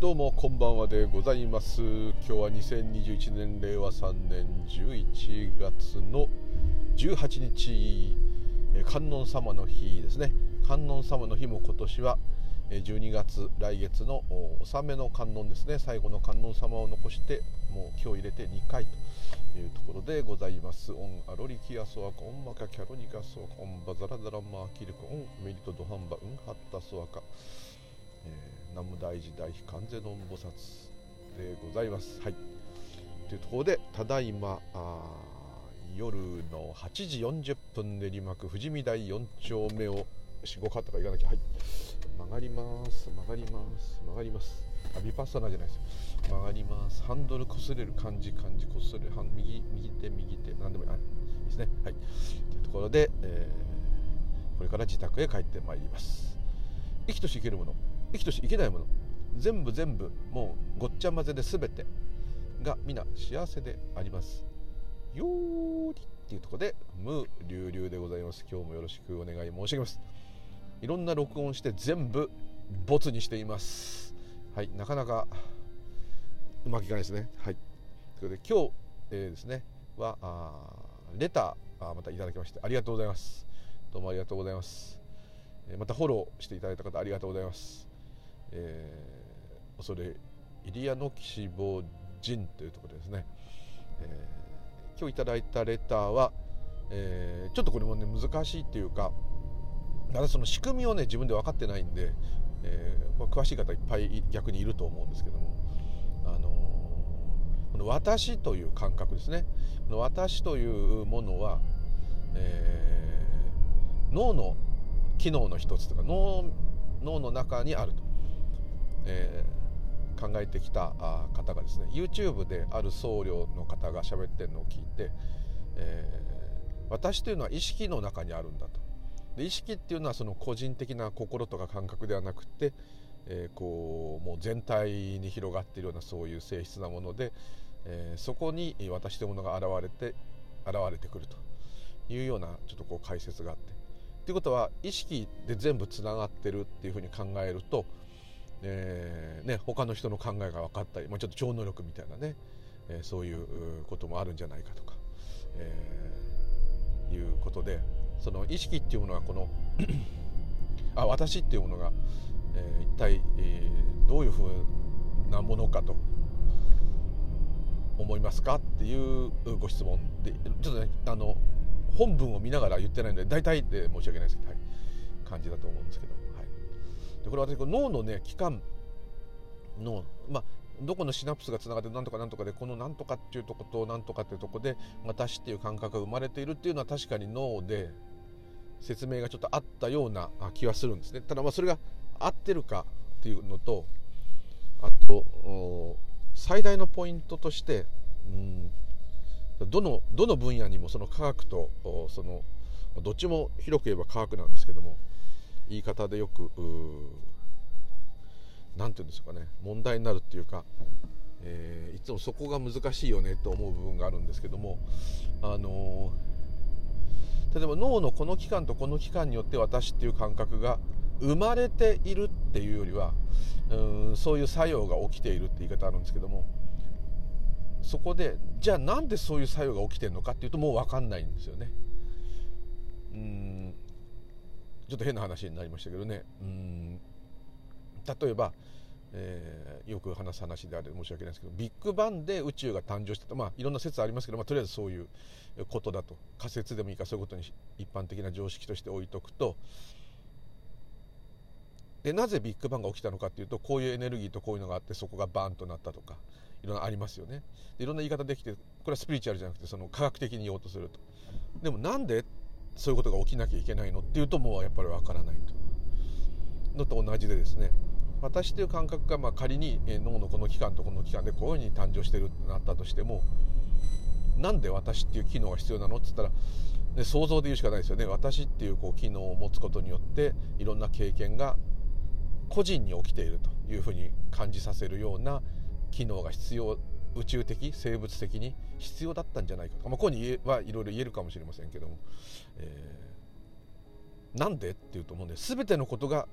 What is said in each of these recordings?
どうもこんばんはでございます。今日は2021年令和3年11月の18日観音様の日ですね。観音様の日も今年は12月来月の納めの観音ですね。最後の観音様を残してもう今日入れて2回というところでございます。オンアロリキアソアカオンマカキャロニカソアカオンバザラザラマーキルコオンメリトドハンバウンハッタソアカえー、南無大寺大悲観世音菩薩でございます。はい、というところでただいま夜の8時40分練馬区富士見台4丁目を4、5カットか行かなきゃ。はい。曲がります曲がります曲がります。あビパッサナじゃないですよ。曲がります。ハンドル擦れる感じ感じこすれる。右右手右手。何でもいい。いですね。はい。というところで、えー、これから自宅へ帰ってまいります。生きとし生けるもの。生きとし生けないもの。全部全部もうごっちゃ混ぜで全てが皆幸せであります。よーりっていうところで無流々でございます。今日もよろしくお願い申し上げます。いろんな録音して全部ボツにしています。はいなかなかうまくいかないですね。はい。ということで今日、えー、ですねはあレターまたいただきましてありがとうございます。どうもありがとうございます。またフォローしていただいた方ありがとうございます。えー、恐れイリアの岸坊人というところですね、えー、今日いただいたレターは、えー、ちょっとこれもね難しいっていうかただその仕組みをね自分で分かってないんで、えー、詳しい方いっぱい逆にいると思うんですけども、あの、この私という感覚ですね。この私というものは、えー、脳の機能の一つとか脳脳の中にあると。えー、考えてきた方がですね YouTube である僧侶の方が喋ってるのを聞いて、えー、私というのは意識の中にあるんだとで意識っていうのはその個人的な心とか感覚ではなくて、えー、こうもう全体に広がっているようなそういう性質なもので、えー、そこに私というものが現れて現れてくるというようなちょっとこう解説があって。ということは意識で全部つながってるっていうふうに考えるとえーね、他の人の考えが分かったり、まあ、ちょっと超能力みたいなね、えー、そういうこともあるんじゃないかとか、えー、いうことでその意識っていうものがこの あ私っていうものが、えー、一体、えー、どういうふうなものかと思いますかっていうご質問でちょっとねあの本文を見ながら言ってないので大体で申し訳ないですけど、はい、感じだと思うんですけど。でこれ私脳のね器官のまあどこのシナプスがつながってなんとかなんとかでこのなんとかっていうとことなんとかっていうとこで私っていう感覚が生まれているっていうのは確かに脳で説明がちょっとあったような気はするんですね。ただまあそれが合ってるかっていうのとあと最大のポイントとして、うん、どのどの分野にもその科学とそのどっちも広く言えば科学なんですけども言い方でよく何て言うんでしょうかね問題になるっていうか、えー、いつもそこが難しいよねと思う部分があるんですけどもあのー、例えば脳のこの器官とこの器官によって私っていう感覚が生まれているっていうよりはうんそういう作用が起きているって言い方あるんですけどもそこでじゃあなんでそういう作用が起きてるのかっていうともう分かんないんですよね。うんちょっと変な話になりましたけどね。うん。例えば、えー、よく話す話であれ申し訳ないですけどビッグバンで宇宙が誕生したと。まあいろんな説ありますけど、まあ、とりあえずそういうことだと。仮説でもいいかそういうことに一般的な常識として置いとくと。でなぜビッグバンが起きたのかっていうとこういうエネルギーとこういうのがあってそこがバーンとなったとかいろんなありますよね。でいろんな言い方できてこれはスピリチュアルじゃなくてその科学的に言おうとすると。でもなんでそういうことが起きなきゃいけないのっていうともうやっぱりわからないと。のと同じでですね私という感覚がまあ仮に脳のこの器官とこの器官でこういうふうに誕生してるってなったとしてもなんで私っていう機能が必要なのって言ったら、ね、想像で言うしかないですよね。私っていうこう機能を持つことによっていろんな経験が個人に起きているというふうに感じさせるような機能が必要宇宙的生物的に必要だったんじゃないかと。か、まあ、ここにはいろいろ言えるかもしれませんけども、えー、なんでっていうと思うんで全てのことが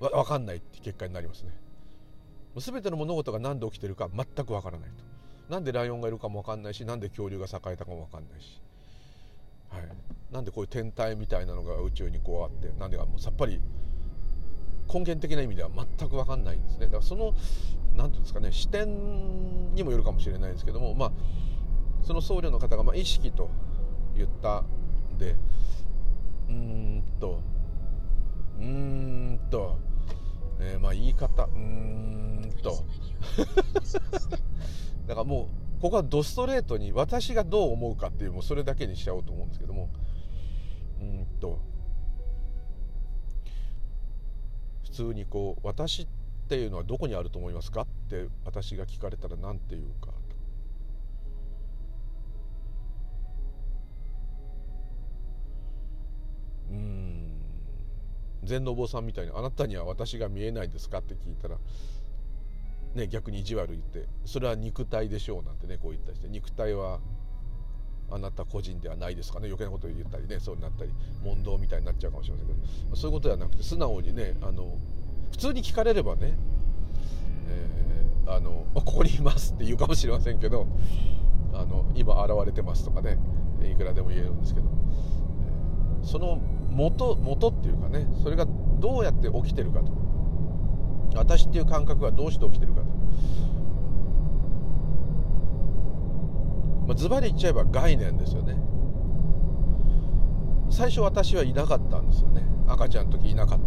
わ分かんないって結果になりますね。全ての物事が何で起きてるか全くわからないと。なんでライオンがいるかも分かんないしなんで恐竜が栄えたかも分かんないし、はい、なんでこういう天体みたいなのが宇宙にこうあってなんでかもうさっぱり根源的な意味では全く分かんないんですね。だからその何て言うんですかね視点にもよるかもしれないですけどもまあその僧侶の方がまあ意識と言ったんでうーんとうーんと、えー、まあ言い方うーんと。だからもうここはドストレートに私がどう思うかっていうもうそれだけにしちゃおうと思うんですけどもうんと普通にこう私っていうのはどこにあると思いますか？って私が聞かれたら何て言うか。うん。禅のお坊さんみたいに「あなたには私が見えないですか?」って聞いたら、ね、逆に意地悪言って「それは肉体でしょう」なんてねこう言ったりして。肉体はあなた個人ではないですかね。余計なことを言ったりね。そうになったり問答みたいになっちゃうかもしれませんけど。そういうことではなくて素直にねあの普通に聞かれればね、えー、あの ここにいますって言うかもしれませんけどあの今現れてますとかねいくらでも言えるんですけど、えー、その元元っていうかねそれがどうやって起きてるかと。私っていう感覚がどうして起きてるかと、まあ、ズバリ言っちゃえば概念ですよね。最初私はいなかったんですよね。赤ちゃんの時いなかっ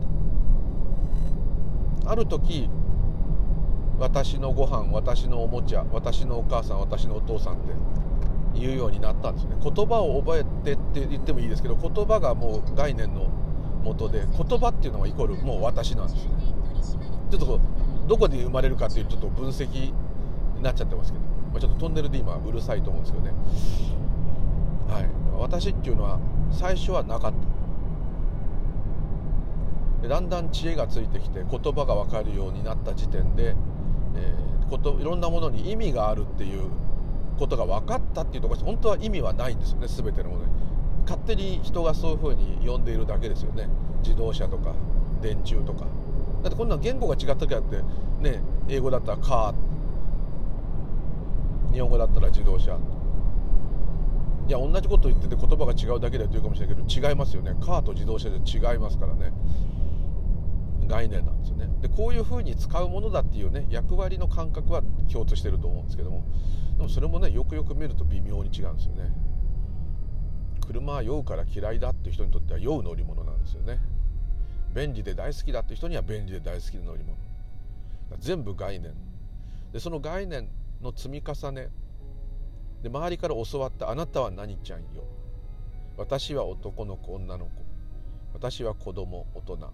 た。ある時私のご飯私のおもちゃ私のお母さん私のお父さんって言うようになったんですよね。言葉を覚えてって言ってもいいですけど言葉がもう概念のもとで言葉っていうのはイコールもう私なんですよね。ちょっとどこで生まれるかっていうちょっと分析になっちゃってますけど、まあ、ちょっとトンネルで今うるさいと思うんですけどね。はい。私っていうのは最初はなかった。だんだん知恵がついてきて言葉が分かるようになった時点で、えー、こといろんなものに意味があるっていうことが分かったっていうところ本当は意味はないんですよね。全てのものに。勝手に人がそういうふうに呼んでいるだけですよね。自動車とか電柱とか。だってこんな言語が違った時あってね英語だったらカー日本語だったら自動車。いや同じこと言ってて言葉が違うだけだと言うかもしれないけど違いますよねカーと自動車で違いますからね。概念なんですよね。でこういうふうに使うものだっていうね役割の感覚は共通してると思うんですけども。でもそれもねよくよく見ると微妙に違うんですよね。車は酔うから嫌いだっていう人にとっては酔う乗り物なんですよね。便利で大好きだって人には便利で大好きな乗り物。全部概念。でその概念の積み重ね。で周りから教わったあなたは何ちゃんよ。私は男の子女の子。私は子供大人。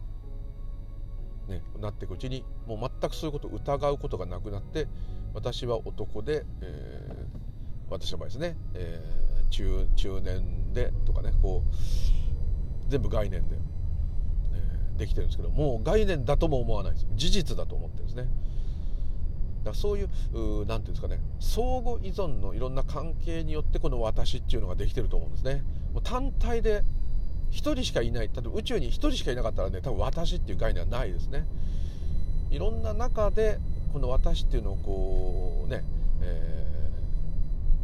ね、なっていくうちにもう全くそういうことを疑うことがなくなって私は男で、えー、私の場合ですね、えー、中中年でとかねこう全部概念で、えー、できてるんですけどもう概念だとも思わないです事実だと思ってるんですね。だそういう何て言うんですかね相互依存のいろんな関係によってこの私っていうのができてると思うんですね。もう単体で1人しかいない例えば宇宙に1人しかいなかったらね多分私っていう概念はないですね。いろんな中でこの私っていうのをこうね、え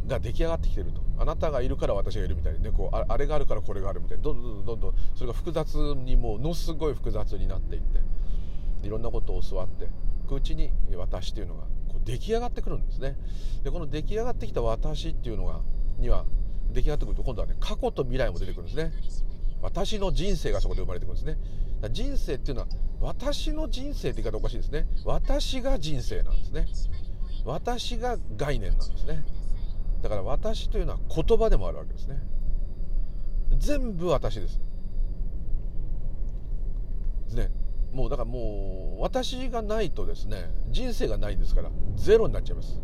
ー、が出来上がってきてると。あなたがいるから私がいるみたいにねこうあれがあるからこれがあるみたいに。どんどんどんどんそれが複雑にものすごい複雑になっていっていろんなことを教わって。くうちに私っていうのがこう出来上がってくるんですね。でこの出来上がってきた私っていうのがには出来上がってくると今度はね過去と未来も出てくるんですね。私の人生がそこで生まれてくるんですね。人生っていうのは私の人生って言い方おかしいですね。私が人生なんですね。私が概念なんですね。だから私というのは言葉でもあるわけですね。全部私ですです。ね。もうだからもう私がないとですね人生がないですからゼロになっちゃいます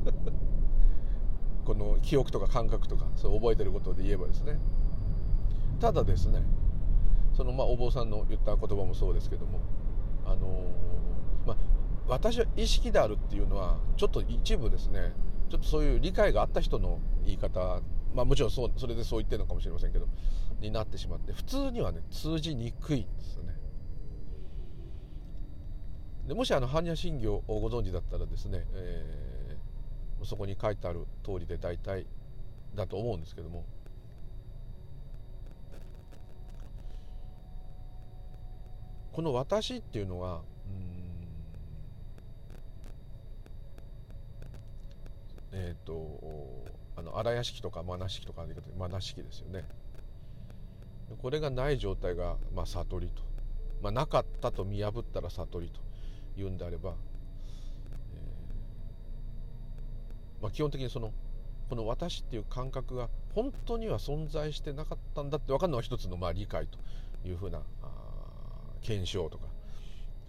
この記憶とか感覚とかそう覚えてることで言えばですねただですねそのまあお坊さんの言った言葉もそうですけどもあの、まあ私は意識であるっていうのはちょっと一部ですねちょっとそういう理解があった人の言い方まあもちろんそうそれでそう言ってるのかもしれませんけどになってしまって普通にはね通じにくいんですよね。でもしあの般若心経をご存知だったらですね、えー、そこに書いてある通りで大体だと思うんですけども。この私っていうのはえっ、ー、とあの荒屋敷とか真な式とか真な式ですよね。これがない状態が、まあ、悟りと、まあ、なかったと見破ったら悟りと。いうんであれば、えー、まあ、基本的にそのこの私っていう感覚が本当には存在してなかったんだって分かるのが一つのまあ理解というふうな検証とか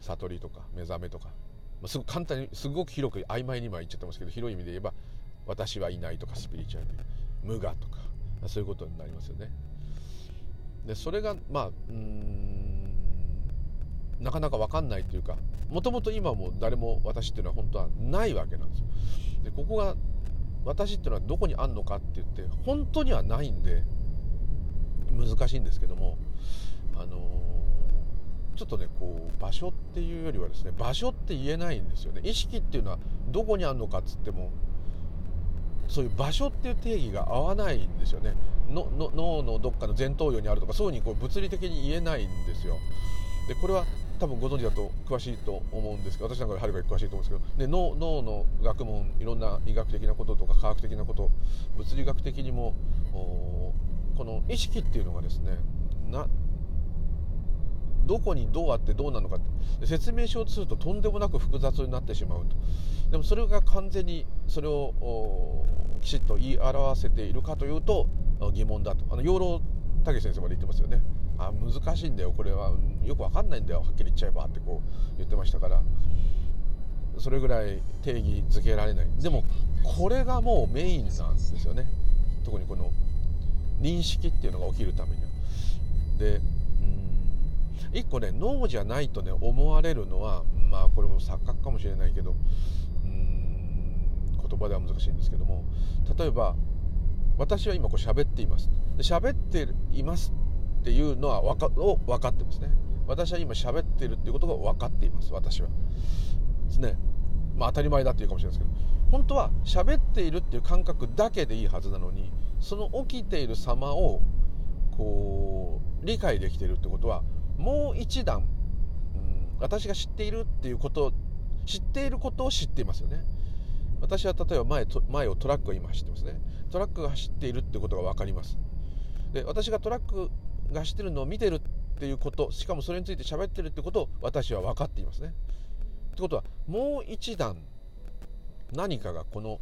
悟りとか目覚めとか、まあ、すごく簡単にすごく広く曖昧に今言っちゃってますけど広い意味で言えば私はいないとかスピリチュアルで無我とかそういうことになりますよね。でそれがまあうんなかなか分かんないというかもともと今も誰も私っていうのは本当はないわけなんですよ。でここが私っていうのはどこにあんのかって言って本当にはないんで難しいんですけどもあのちょっとねこう場所っていうよりはですね場所って言えないんですよね。意識っていうのはどこにあんのかっつってもそういう場所っていう定義が合わないんですよね。のの脳のどっかの前頭葉にあるとかそういうふうにこう物理的に言えないんですよ。でこれは多分ご存知だと詳しいと思うんですけど私なんかよりはるかに詳しいと思うんですけどで脳脳の学問いろんな医学的なこととか科学的なこと物理学的にもこの意識っていうのがですねなどこにどうあってどうなのかって説明しようとするととんでもなく複雑になってしまうと。でもそれが完全にそれをきちっと言い表せているかというと疑問だと。あの養老武先生まで言ってますよね。あ難しいんだよ。これはよく分かんないんだよ。はっきり言っちゃえばってこう言ってましたから。それぐらい定義づけられない。でもこれがもうメインなんですよね。特にこの認識っていうのが起きるためには。でうん一個ね脳じゃないとね思われるのはまあこれも錯覚かもしれないけどうん言葉では難しいんですけども例えば私は今こう喋っています。喋っていますっていうのは分かを分かってますね。私は今喋ってるっていうことが分かっています。私は。ですね。まあ当たり前だっていうかもしれないですけど。本当は喋っているっていう感覚だけでいいはずなのにその起きている様をこう理解できているってことはもう一段、うん、私が知っているっていうこと知っていることを知っていますよね。私は例えば前前をトラックが今走ってますね。トラックが走っているってことが分かります。で私がトラックが走ってるのを見てるっていうことしかもそれについて喋ってるってことを私は分かっていますね。ってことはもう一段何かがこの、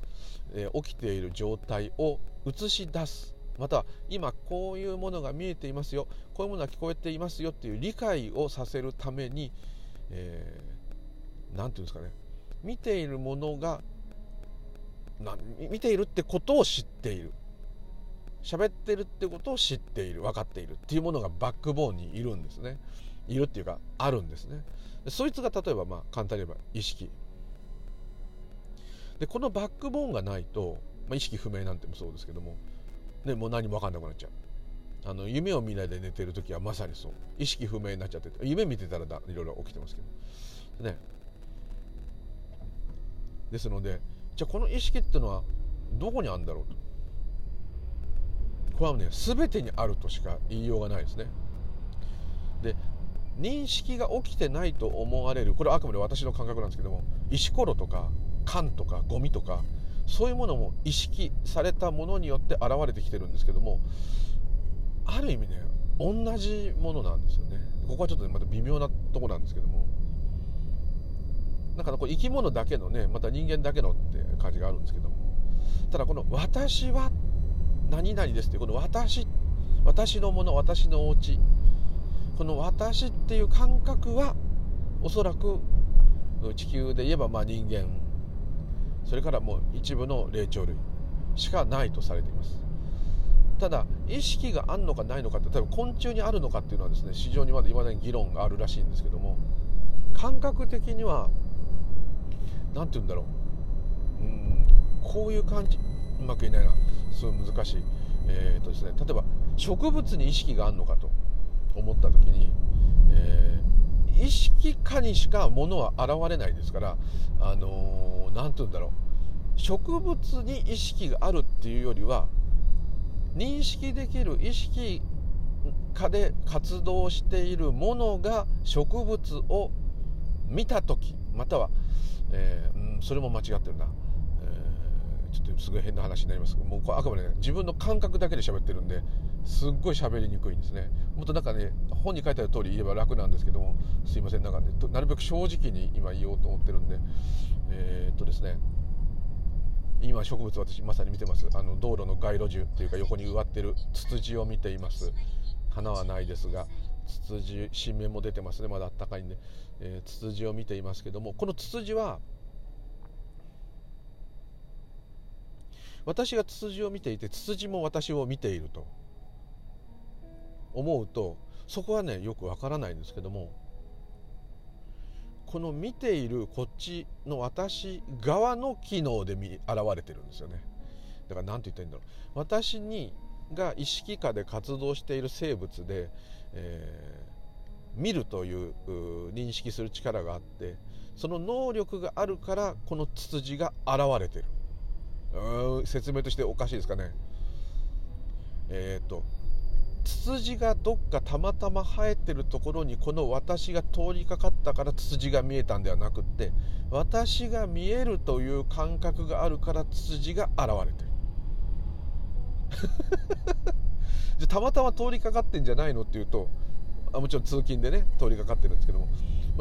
えー、起きている状態を映し出す。また今こういうものが見えていますよ。こういうものが聞こえていますよ。っていう理解をさせるために何、えー、て言うんですかね。見ているものがな見ているってことを知っている。喋ってるってことを知っている分かっているっていうものがバックボーンにいるんですね。いるっていうかあるんですね。そいつが例えばまあ簡単に言えば意識。でこのバックボーンがないと、まあ、意識不明なんてもそうですけども、ね、もう何も分かんなくなっちゃう。あの夢を見ないで寝てる時はまさにそう。意識不明になっちゃってて夢見てたらだいろいろ起きてますけど。ね。ですのでじゃあこの意識っていうのはどこにあるんだろうと。これはね全てにあるとしか言いようがないですね。で認識が起きてないと思われるこれはあくまで私の感覚なんですけども石ころとか缶とかゴミとかそういうものも意識されたものによって現れてきてるんですけどもある意味ね同じものなんですよね。ここはちょっと、ね、また微妙なとこなんですけども。なんかこう生き物だけのねまた人間だけのって感じがあるんですけども。ただこの「私は何々です」ってこの私「私のもの私のお家この「私」っていう感覚はおそらく地球で言えばまあ人間それからもう一部の霊長類しかないとされています。ただ意識があるのかないのかって例えば昆虫にあるのかっていうのはですね市場にまだいまだに議論があるらしいんですけども感覚的には何て言うんだろう。うんこういう感じ。うまく言えないな。すごい難しい。えーとですね、例えば植物に意識があるのかと思った時に、えー、意識下にしかものは現れないですからあの何、ー、て言うんだろう。植物に意識があるっていうよりは認識できる意識下で活動しているものが植物を見た時または、えー、うん、それも間違ってるな、ちょっとすごい変な話になります。もうこれあくまで、ね、自分の感覚だけで喋ってるんですっごい喋りにくいんですね。もっとなんかね本に書いてある通り言えば楽なんですけどもすいませんなんかねなるべく正直に今言おうと思ってるんで。えー、っとですね。今植物私まさに見てます。あの道路の街路樹っていうか横に植わってるツツジを見ています。花はないですがツツジ新芽も出てますね。まだあったかいんで、えー、ツツジを見ていますけどもこのツツジは私がツツジを見ていてツツジも私を見ていると思うとそこはねよくわからないんですけどもこの見ているこっちの私側の機能で現れてるんですよね。だから何て言ったらいいんだろう。私にが意識下で活動している生物で、えー、見るという認識する力があってその能力があるからこのツツジが現れてる。説明としておかしいですかね。えっ、とツツジがどっかたまたま生えてるところにこの私が通りかかったからツツジが見えたんではなくって私が見えるという感覚があるからツツジが現れてる。じゃたまたま通りかかってんじゃないのっていうとあもちろん通勤でね通りかかってるんですけども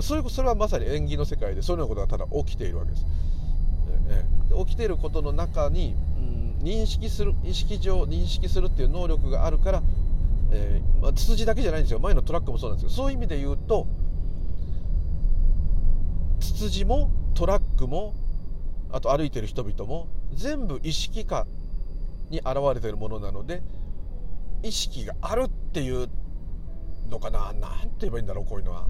それそれはまさに縁起の世界でそういうようなことがただ起きているわけです。起きてることの中に、うん、認識する意識上認識するっていう能力があるからえー、まあ、ツツジだけじゃないんですよ。前のトラックもそうなんですけどそういう意味で言うとツツジもトラックもあと歩いてる人々も全部意識下に現れてるものなので意識があるっていうのかな。何て言えばいいんだろうこういうのは。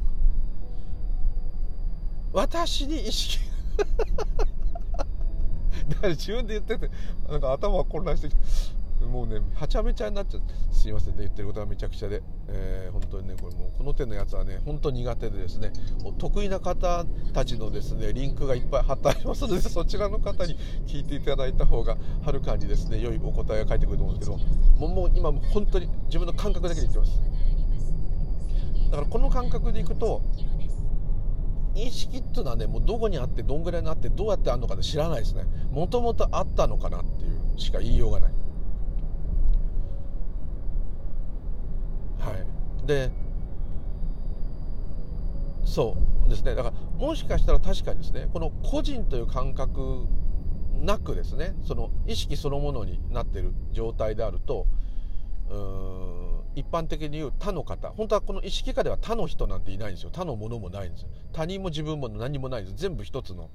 私に意識自分で言っててなんか頭が混乱してきてもうねはちゃめちゃになっちゃってすいませんね言ってることがめちゃくちゃで、えー、本当にねこれもうこの手のやつはね本当苦手でですね得意な方たちのですねリンクがいっぱい貼ってありますのでそちらの方に聞いていただいた方がはるかにですね良いお答えが返ってくると思うんですけどもうもう今本当に自分の感覚だけで言ってます。だからこの感覚でいくと意識っていうのはねもうどこにあってどんぐらいにあってどうやってあるのか知らないですね。もともとあったのかなっていうしか言いようがない。はい。でそうですね。だからもしかしたら確かにですねこの個人という感覚なくですねその意識そのものになっている状態であるとうん一般的に言う他の方本当はこの意識下では他の人なんていないんですよ。他のものもないんですよ。他人も自分も何もないんです全部一つの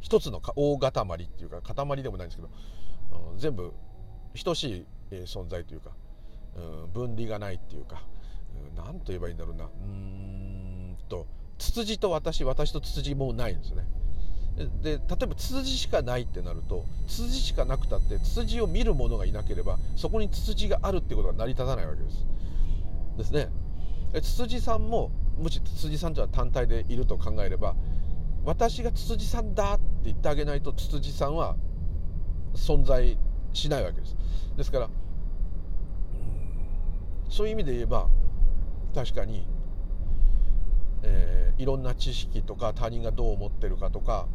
一つの大塊っていうか塊でもないんですけど全部等しい存在というか分離がないっていうか何と言えばいいんだろうな。うんとツツジと私私とツツジもないんですよね。で例えばツツジしかないってなるとツツジしかなくたってツツジを見る者がいなければそこにツツジがあるってことが成り立たないわけです。ですね。ツツジさんももしツツジさんとは単体でいると考えれば私がツツジさんだって言ってあげないとツツジさんは存在しないわけです。ですからそういう意味で言えば確かに、えー、いろんな知識とか他人がどう思ってるかとか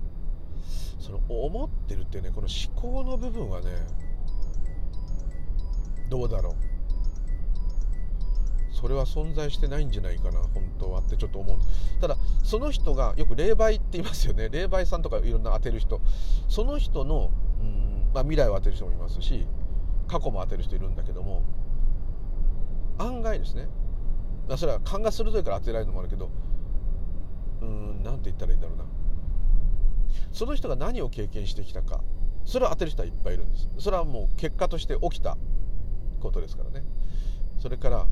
その思ってるってねこの思考の部分はねどうだろう。それは存在してないんじゃないかな本当はってちょっと思う。ただその人がよく霊媒って言いますよね。霊媒さんとかいろんな当てる人。その人のうん、まあ、未来を当てる人もいますし過去も当てる人いるんだけども案外ですね。それは勘が鋭いから当てられるのもあるけどうん何て言ったらいいんだろうな。その人が何を経験してきたかそれを当てる人はいっぱいいるんです。それはもう結果として起きたことですからね。それから、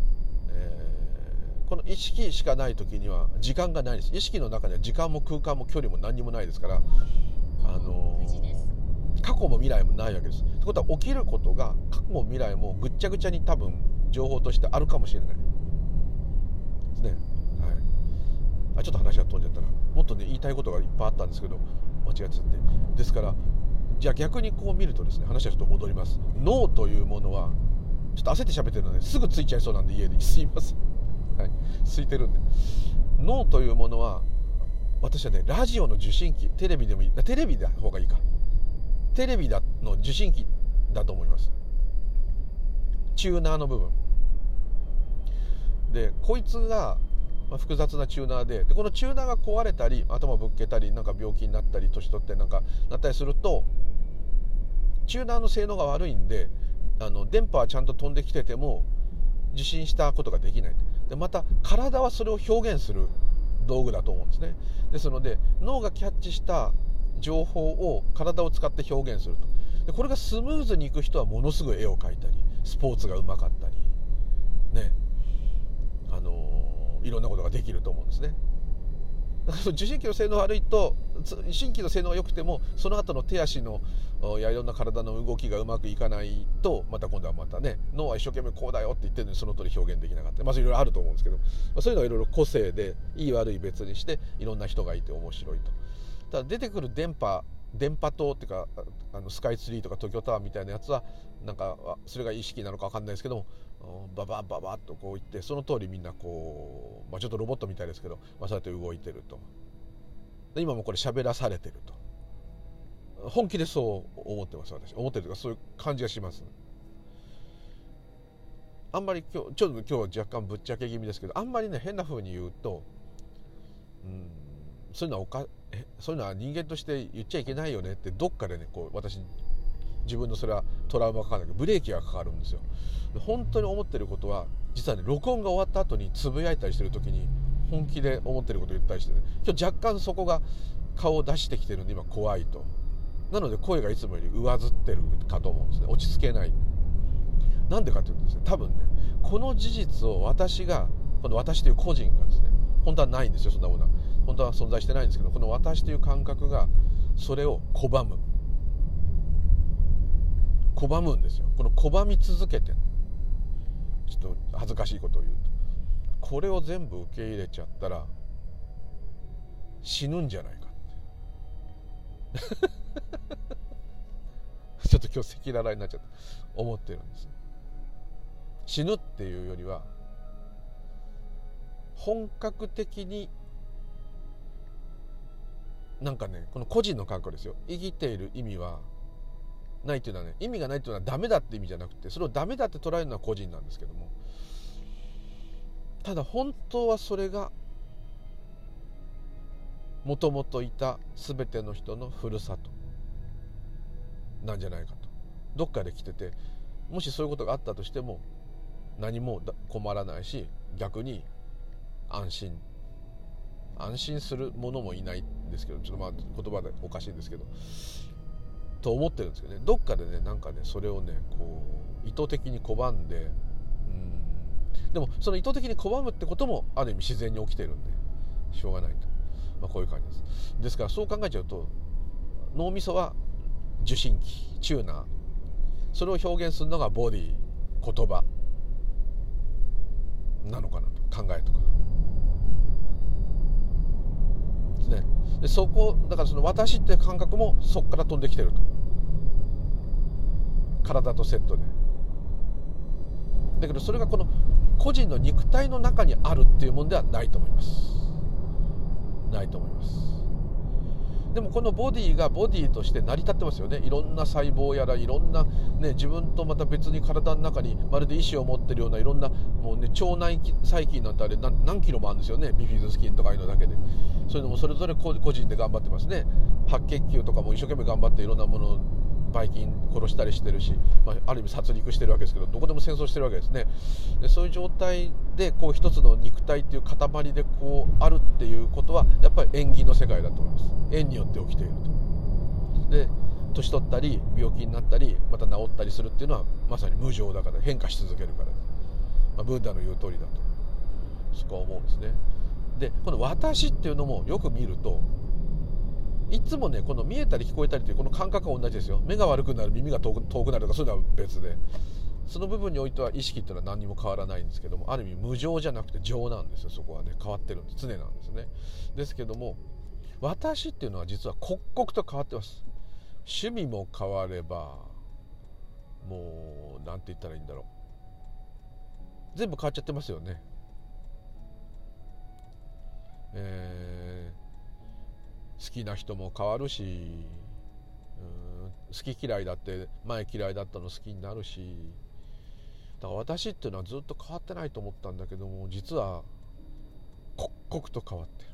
えー、この意識しかない時には時間がないです。意識の中には時間も空間も距離も何にもないですからあのー、過去も未来もないわけです。ってことは起きることが過去も未来もぐっちゃぐちゃに多分情報としてあるかもしれない。ですね、はい、あちょっと話が飛んじゃったな。もっとね言いたいことがいっぱいあったんですけど間違っちゃって。ですからじゃあ逆にこう見るとですね話はちょっと戻ります。脳というものはちょっと焦って喋ってるのですぐついちゃいそうなんで家に。すいません。はい。空いてるんで。脳というものは私はねラジオの受信機テレビでもいい。テレビの方がいいか。テレビだの受信機だと思います。チューナーの部分。でこいつがまあ複雑なチューナーで。でこのチューナーが壊れたり頭ぶっけたりなんか病気になったり年取ってなんかなったりするとチューナーの性能が悪いんであの電波はちゃんと飛んできてても受信したことができない。でまた体はそれを表現する道具だと思うんですね。ですので脳がキャッチした情報を体を使って表現すると。でこれがスムーズにいく人はものすごい絵を描いたりスポーツがうまかったりね、いろんなことができると思うんですね。受信機の性能悪いと新規の性能が良くてもその後の手足のやいろんな体の動きがうまくいかないとまた今度はまたね脳は一生懸命こうだよって言ってるのにその通り表現できなかったまあいろいろあると思うんですけど、まあ、そういうのはいろいろ個性でいい悪い別にしていろんな人がいて面白いと。ただ出てくる電波電波塔っていうかあのスカイツリーとか東京タワーみたいなやつはなんかそれが意識なのか分かんないですけどもババババッとこういってその通りみんなこう、まあ、ちょっとロボットみたいですけど、まあ、そうやって動いてると。で今もこれ喋らされてると。本気でそう思ってます私。思ってるというかそういう感じがします。あんまり今日ちょっと今日若干ぶっちゃけ気味ですけどあんまりね変な風に言うとうんそういうのはおかえそういうのは人間として言っちゃいけないよねってどっかでねこう私自分のそれはトラウマかかるんだけどブレーキがかかるんですよ。本当に思ってることは実はね録音が終わった後につぶやいたりしてる時に本気で思ってること言ったりしてね今日若干そこが顔を出してきてるんで今怖いと。なので声がいつもより上ずってるかと思うんですね。落ち着けない。なんでかというとですね多分ねこの事実を私がこの私という個人がですね本当はないんですよそんなものは。本当は存在してないんですけどこの私という感覚がそれを拒む。拒むんですよ。この拒み続けて。ちょっと恥ずかしいことを言うと。これを全部受け入れちゃったら死ぬんじゃないかって。ちょっと今日赤裸々になっちゃった。思ってるんです。死ぬっていうよりは本格的になんかねこの個人の感覚ですよ。生きている意味はないというのはね意味がないというのはダメだって意味じゃなくてそれをダメだって捉えるのは個人なんですけども。ただ本当はそれがもともといた全ての人のふるさとなんじゃないかと。どっかで来ててもしそういうことがあったとしても何も困らないし逆に安心安心する者もいないんですけどちょっとまあ言葉でおかしいんですけどと思ってるんですけどね。どっかでねなんかねそれをねこう意図的に拒んでうん。でもその意図的に拒むってこともある意味自然に起きてるんでしょうがないと、まあ、こういう感じです。ですからそう考えちゃうと脳みそは受信機チューナー。それを表現するのがボディ言葉。なのかなと。考えとか。ね。でそこだからその私っていう感覚もそこから飛んできてると。体とセットで。だけどそれがこの個人の肉体の中にあるっていうもんではないと思います。ないと思います。でもこのボディがボディとして成り立ってますよね。いろんな細胞やらいろんな、ね、自分とまた別に体の中にまるで意志を持ってるようないろんなもう、ね、腸内細菌なんてあれ何何キロもあるんですよね。ビフィズス菌とかいうのだけで。そういうのもそれぞれ個人で頑張ってますね。白血球とかも一生懸命頑張っていろんなものばい菌殺したりしてるし、まあ、ある意味殺戮してるわけですけどどこでも戦争してるわけですね。でそういう状態でこう一つの肉体っていう塊でこうあるっていうことはやっぱり縁起の世界だと思います。縁によって起きていると。で年取ったり病気になったりまた治ったりするっていうのはまさに無常だから変化し続けるから、まあ、ブッダの言う通りだと。そこは思うんですね。でこの「私」っていうのもよく見るといつもねこの見えたり聞こえたりというこの感覚は同じですよ。目が悪くなる耳が遠くなるとかそういうのは別で。その部分においては意識っていうのは何にも変わらないんですけどもある意味無常じゃなくて常なんですよ。そこはね変わってるんです。常なんですね。ですけども私っていうのは実は刻々と変わってます。趣味も変わればもう何て言ったらいいんだろう。全部変わっちゃってますよね。えー、好きな人も変わるし好き嫌いだって前嫌いだったの好きになるし。だから私っていうのはずっと変わってないと思ったんだけども実は刻々と変わってる。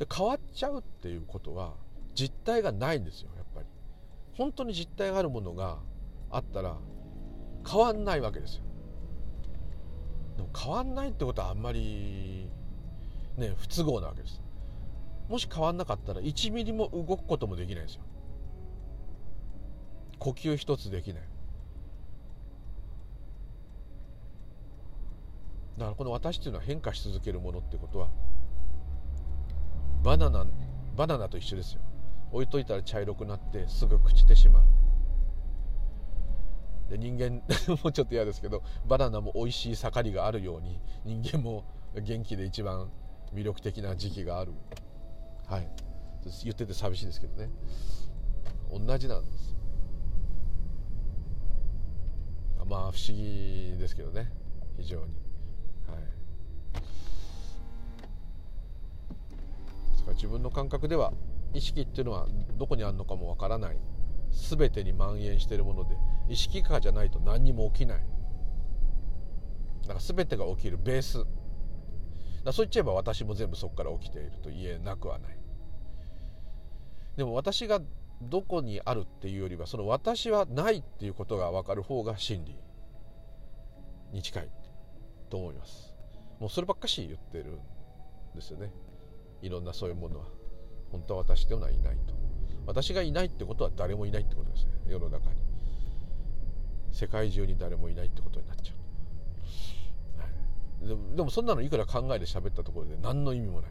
で変わっちゃうっていうことは実体がないんですよやっぱり。本当に実体があるものがあったら変わんないわけですよ。でも変わんないってことはあんまりね不都合なわけです。もし変わんなかったら1ミリも動くこともできないんですよ。呼吸一つできない。だからこの私っていうのは変化し続けるものってことはバナナバナナと一緒ですよ。置いといたら茶色くなってすぐ朽ちてしまう。で人間 もうちょっと嫌ですけどバナナも美味しい盛りがあるように人間も元気で一番魅力的な時期がある。はい。言ってて寂しいですけどね。同じなんですまあ不思議ですけどね。非常に。はい。ですから自分の感覚では意識っていうのはどこにあるのかもわからない。全てに蔓延しているもので意識化じゃないと何にも起きない。だから全てが起きるベース。だそう言っちゃえば私も全部そこから起きていると言えなくはない。でも私がどこにあるっていうよりはその私はないっていうことが分かる方が真理に近いと思います。もうそればっかし言ってるんですよね。いろんなそういうものは。本当は私ではいないと。私がいないってことは誰もいないってことですね。世の中に。世界中に誰もいないってことになっちゃう、はい、でもでもそんなのいくら考えて喋ったところで何の意味もない。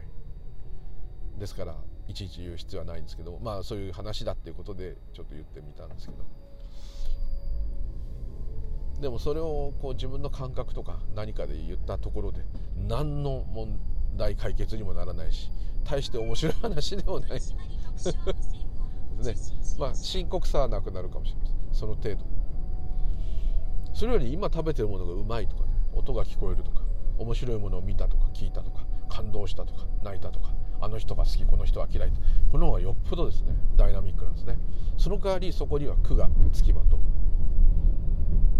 ですからいちいち言う必要はないんですけどまあそういう話だっていうことでちょっと言ってみたんですけど。でもそれをこう自分の感覚とか何かで言ったところで何の問題解決にもならないし大して面白い話でもない。ね。まあ深刻さはなくなるかもしれません。その程度。それより今食べてるものがうまいとかね。音が聞こえるとか。面白いものを見たとか聞いたとか。感動したとか。泣いたとかあの人が好きこの人は嫌いこの方がよっぽどですねダイナミックなんですね。その代わりそこには苦がつきまと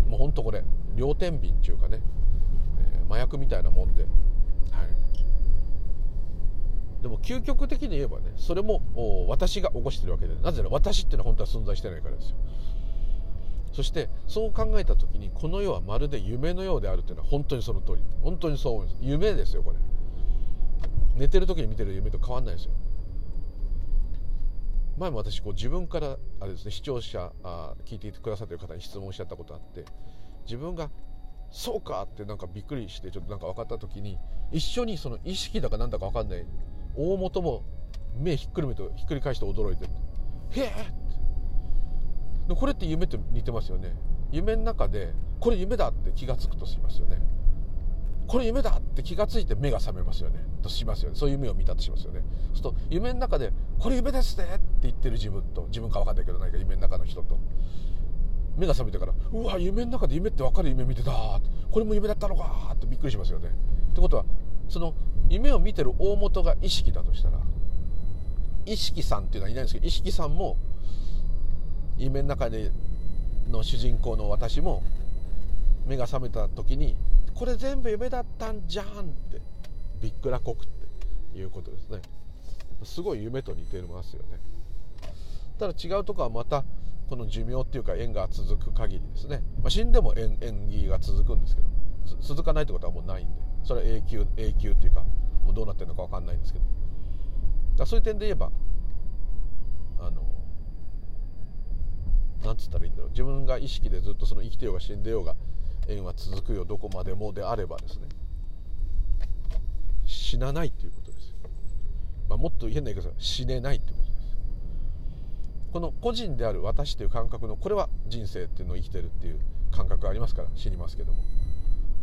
もうほんとこれ両天秤っていうかね、えー、麻薬みたいなもんで、はい、でも究極的に言えばねそれも私が起こしてるわけで。なぜなら私っていうのは本当は存在してないからですよ。そしてそう考えた時にこの世はまるで夢のようであるっていうのは本当にその通り。本当にそう思います。夢ですよこれ。寝てる時に見てる夢と変わんないですよ。前も私こう自分からあれですね視聴者あ聞いてくださってる方に質問しちゃったことあって自分がそうかってなんかびっくりしてちょっとなんか分かった時に一緒にその意識だかなんだか分かんない大元も目ひっくるめてひっくり返して驚いてへえって。これって夢と似てますよね。夢の中でこれ夢だって気が付くとしますよね。これ夢だって気が付いて目が覚めますよね。としますよね。そういう夢を見たとしますよね。そうすると夢の中で「これ夢ですね」って言ってる自分と自分か分かんないけど何か夢の中の人と目が覚めてから「うわ夢の中で夢って分かる夢見てた」これも夢だったのかってびっくりしますよね。ってことはその夢を見てる大元が意識だとしたら意識さんっていうのはいないんですけど意識さんも夢の中での主人公の私も目が覚めた時にこれ全部夢だったんじゃんって。びっくらこくっていうことですね。すごい夢と似てますよね。ただ違うとこはまたこの寿命っていうか縁が続く限りですね、まあ、死んでも縁縁起が続くんですけど続かないってことはもうないんで。それは永久永久っていうかもうどうなってるのか分かんないんですけど。だそういう点で言えばあのなんつったらいいんだろう。自分が意識でずっとその生きてようが死んでようが縁は続くよどこまでもであればですね。死なないっていうことです、まあ、もっと変な言い方死ねないっていうことです。この個人である私という感覚のこれは人生っていうのを生きてるっていう感覚がありますから死にますけども。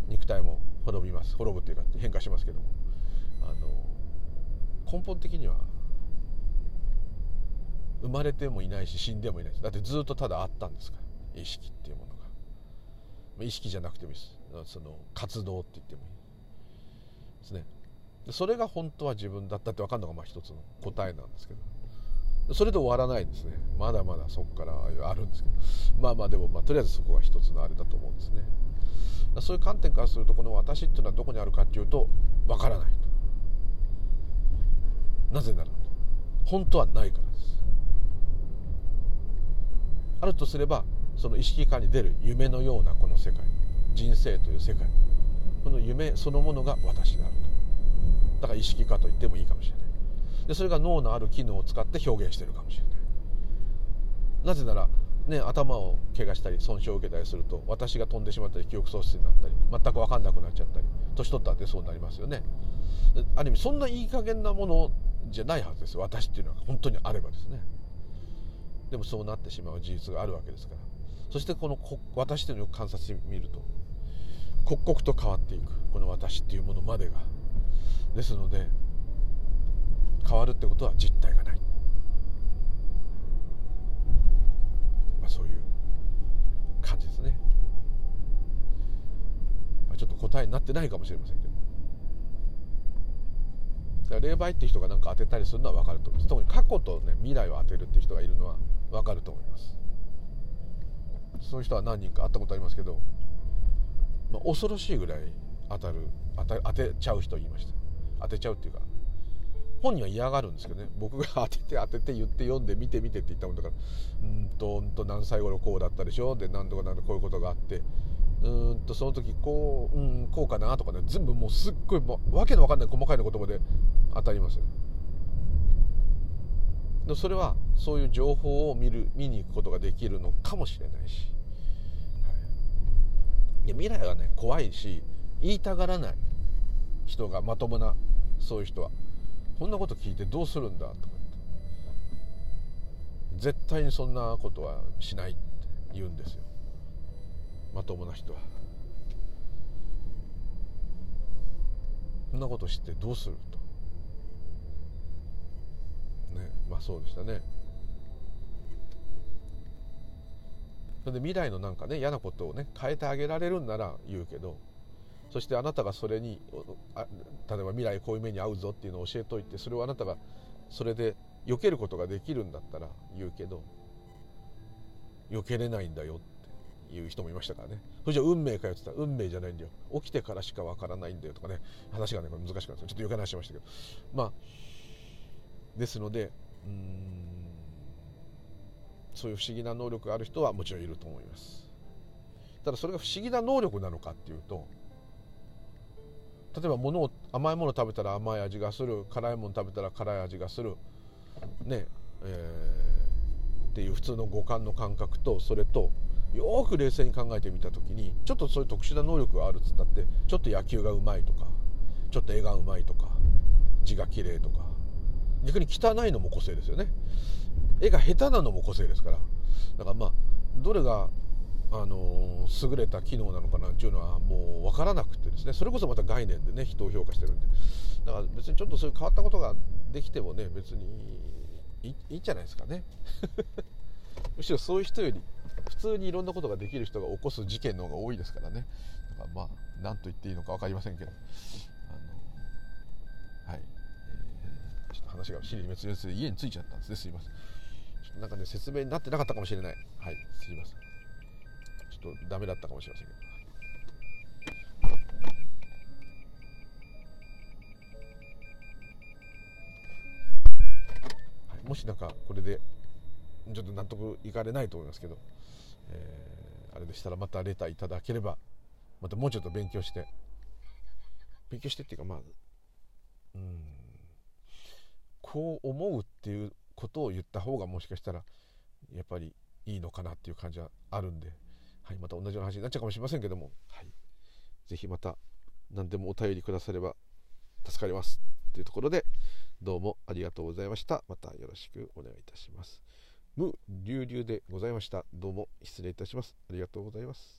肉体も滅びます。滅ぶっていうか変化しますけども。あの根本的には生まれてもいないし死んでもいない。だってずっとただあったんですから。意識っていうもの意識じゃなくてもいいです。その活動って言ってもいいですね。それが本当は自分だったって分かるのがまあ一つの答えなんですけど。それで終わらないですね。まだまだそこからあるんですけど。まあまあでもまあとりあえずそこが一つのあれだと思うんですね。そういう観点からするとこの私っていうのはどこにあるかっていうと分からないと。なぜなら本当はないからです。あるとすればその意識下に出る夢のようなこの世界。人生という世界。この夢そのものが私であると。だから意識化と言ってもいいかもしれない。でそれが脳のある機能を使って表現してるかもしれない。なぜならね、頭を怪我したり損傷を受けたりすると私が飛んでしまったり記憶喪失になったり全く分かんなくなっちゃったり年取ったってそうなりますよね。ある意味そんないい加減なものじゃないはずです私っていうのは本当にあればですね。でもそうなってしまう事実があるわけですから。そしてこの私というのを観察してみると刻々と変わっていくこの私っていうものまでが。ですので変わるってことは実体がない。まあ、そういう感じですね、まあ、ちょっと答えになってないかもしれませんけど。霊媒っていう人が何か当てたりするのは分かると思います。特に過去と、ね、未来を当てるっていう人がいるのは分かると思います。そういう人は何人か会ったことありますけど、まあ、恐ろしいぐらい当たる当た当てちゃう人言いました。当てちゃうっていうか本人は嫌がるんですけどね。僕が 当てて当てて言って読んで見て見てって言ったもんだからうんとんと何歳頃こうだったでしょで何とかなんとこういうことがあってうんとその時こううんこうかなとかね。全部もうすっごいもうわけのわかんない細かいの言葉で当たりますでそれはそういう情報を見る見に行くことができるのかもしれないし、い、や未来はね怖いし言いたがらない人がまともなそういう人は。こんなこと聞いてどうするんだとか言って。絶対にそんなことはしないって言うんですよ。まともな人は。そんなこと知ってどうすると。ねまあそうでしたね。それで未来のなんかね嫌なことをね変えてあげられるんなら言うけどそしてあなたがそれに例えば未来こういう目に遭うぞっていうのを教えといてそれをあなたがそれで避けることができるんだったら言うけど避けれないんだよっていう人もいましたからね。それじゃ運命かよって言ったら運命じゃないんだよ。起きてからしかわからないんだよとかね。話がねこれ難しくなってちょっと余計な話しましたけど。まあですのでうんそういう不思議な能力がある人はもちろんいると思います。ただそれが不思議な能力なのかっていうと例えば物を甘いもの食べたら甘い味がする辛いもの食べたら辛い味がするねえー、っていう普通の五感の感覚とそれとよく冷静に考えてみた時にちょっとそういう特殊な能力があるっつったってちょっと野球がうまいとかちょっと絵がうまいとか字が綺麗とか逆に汚いのも個性ですよね。絵が下手なのも個性ですから。だからまあどれがあの優れた機能なのかなっていうのはもう分からなくてですね。それこそまた概念でね人を評価してるんで。だから別にちょっとそういう変わったことができてもね別にいいんじゃないですかね。むしろそういう人より普通にいろんなことができる人が起こす事件の方が多いですからね。だからまあ何と言っていいのか分かりませんけど。あのはい、えー、ちょっと話が尻滅裂で家に着いちゃったんですね。すいません。なんかね説明になってなかったかもしれないはいすいませんちょっとダメだったかもしれませんけど。もしなんかこれでちょっと納得いかれないと思いますけど、えー、あれでしたらまたレターいただければまたもうちょっと勉強して勉強してっていうかまあうんこう思うっていうことを言った方がもしかしたらやっぱりいいのかなっていう感じはあるんで。はい、また同じような話になっちゃうかもしれませんけども、はい、ぜひまた何でもお便りくだされば助かりますというところでどうもありがとうございました。またよろしくお願いいたします。無流々でございました。どうも失礼いたします。ありがとうございます。